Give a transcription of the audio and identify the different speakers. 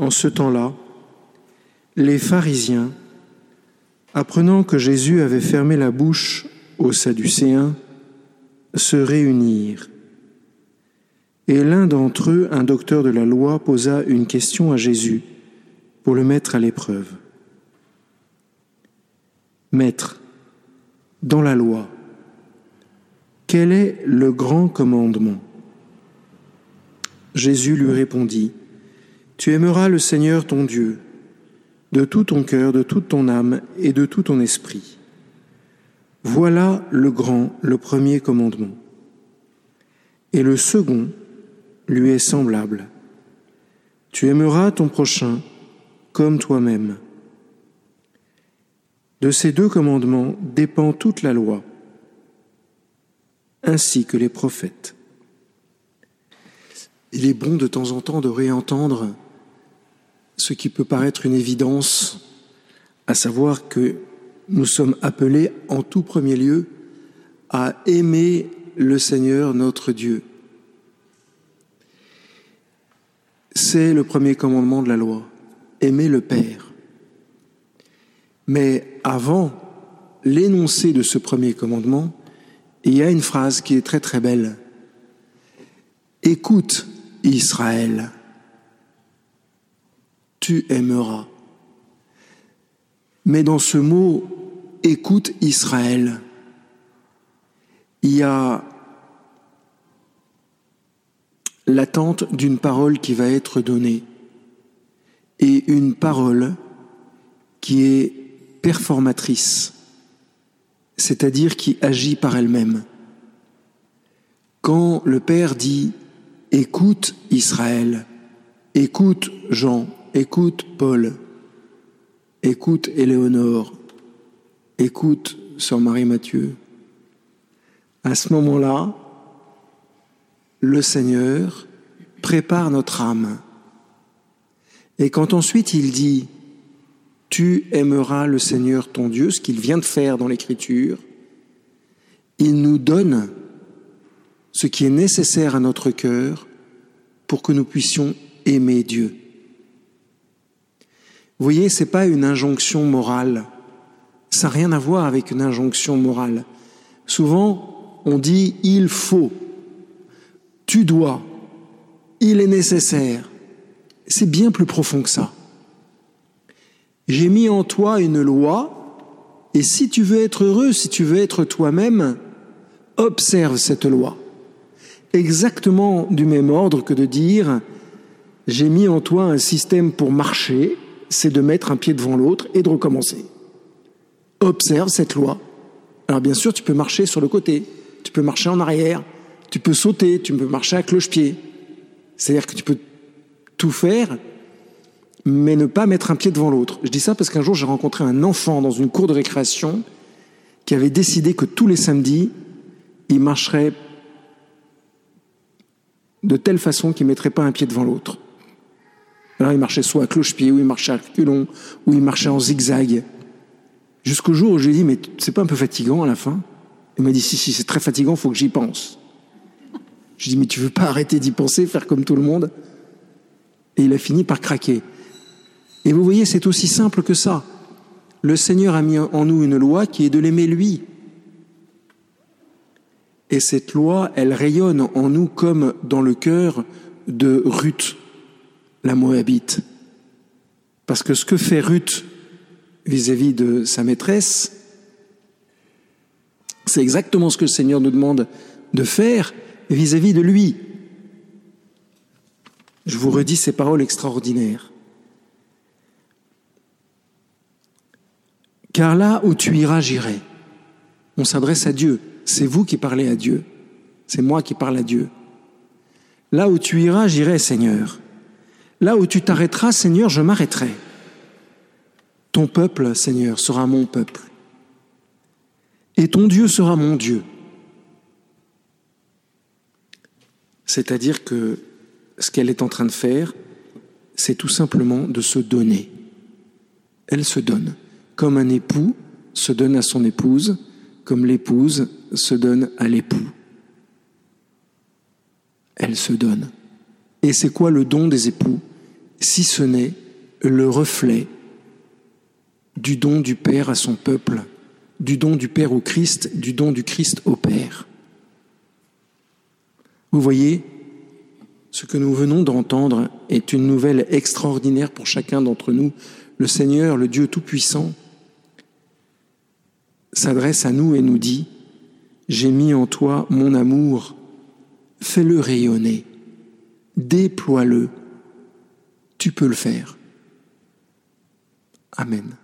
Speaker 1: En ce temps-là, les pharisiens, apprenant que Jésus avait fermé la bouche aux Sadducéens, se réunirent. Et l'un d'entre eux, un docteur de la loi, posa une question à Jésus pour le mettre à l'épreuve. Maître, dans la loi, quel est le grand commandement? Jésus lui répondit, Tu aimeras le Seigneur ton Dieu de tout ton cœur, de toute ton âme et de tout ton esprit. Voilà le grand, le premier commandement. Et le second lui est semblable. Tu aimeras ton prochain comme toi-même. De ces deux commandements dépend toute la loi, ainsi que les prophètes. Il est bon de temps en temps de réentendre ce qui peut paraître une évidence, à savoir que nous sommes appelés en tout premier lieu à aimer le Seigneur notre Dieu. C'est le premier commandement de la loi, aimer le Père. Mais avant l'énoncé de ce premier commandement, il y a une phrase qui est très très belle. Écoute Israël, tu aimeras. Mais dans ce mot écoute Israël, il y a l'attente d'une parole qui va être donnée et une parole qui est performatrice, c'est-à-dire qui agit par elle-même. Quand le Père dit Écoute Israël, écoute Jean, écoute Paul, écoute Éléonore, écoute Sœur Marie-Mathieu. À ce moment-là, le Seigneur prépare notre âme. Et quand ensuite il dit, tu aimeras le Seigneur ton Dieu, ce qu'il vient de faire dans l'Écriture, il nous donne ce qui est nécessaire à notre cœur pour que nous puissions aimer Dieu. Vous voyez, ce n'est pas une injonction morale. Ça n'a rien à voir avec une injonction morale. Souvent, on dit il faut, tu dois, il est nécessaire. C'est bien plus profond que ça. J'ai mis en toi une loi, et si tu veux être heureux, si tu veux être toi-même, observe cette loi exactement du même ordre que de dire j'ai mis en toi un système pour marcher, c'est de mettre un pied devant l'autre et de recommencer. Observe cette loi. Alors bien sûr, tu peux marcher sur le côté, tu peux marcher en arrière, tu peux sauter, tu peux marcher à cloche-pied. C'est-à-dire que tu peux tout faire, mais ne pas mettre un pied devant l'autre. Je dis ça parce qu'un jour, j'ai rencontré un enfant dans une cour de récréation qui avait décidé que tous les samedis, il marcherait de telle façon qu'il ne mettrait pas un pied devant l'autre. Il marchait soit à cloche-pied, ou il marchait à culon, ou il marchait en zigzag. Jusqu'au jour où je lui ai dit, mais c'est pas un peu fatigant à la fin? Il m'a dit, si, si, c'est très fatigant, faut que j'y pense. Je lui ai dit, mais tu veux pas arrêter d'y penser, faire comme tout le monde? Et il a fini par craquer. Et vous voyez, c'est aussi simple que ça. Le Seigneur a mis en nous une loi qui est de l'aimer lui. Et cette loi, elle rayonne en nous comme dans le cœur de Ruth, la Moabite. Parce que ce que fait Ruth vis-à-vis de sa maîtresse, c'est exactement ce que le Seigneur nous demande de faire vis-à-vis de lui. Je vous redis ces paroles extraordinaires. Car là où tu iras, j'irai. On s'adresse à Dieu. C'est vous qui parlez à Dieu. C'est moi qui parle à Dieu. Là où tu iras, j'irai, Seigneur. Là où tu t'arrêteras, Seigneur, je m'arrêterai. Ton peuple, Seigneur, sera mon peuple. Et ton Dieu sera mon Dieu. C'est-à-dire que ce qu'elle est en train de faire, c'est tout simplement de se donner. Elle se donne, comme un époux se donne à son épouse, comme l'épouse se donne à l'époux. Elle se donne. Et c'est quoi le don des époux? Si ce n'est le reflet du don du Père à son peuple, du don du Père au Christ, du don du Christ au Père. Vous voyez, ce que nous venons d'entendre est une nouvelle extraordinaire pour chacun d'entre nous. Le Seigneur, le Dieu Tout-Puissant, s'adresse à nous et nous dit, J'ai mis en toi mon amour, fais-le rayonner, déploie-le, tu peux le faire. Amen.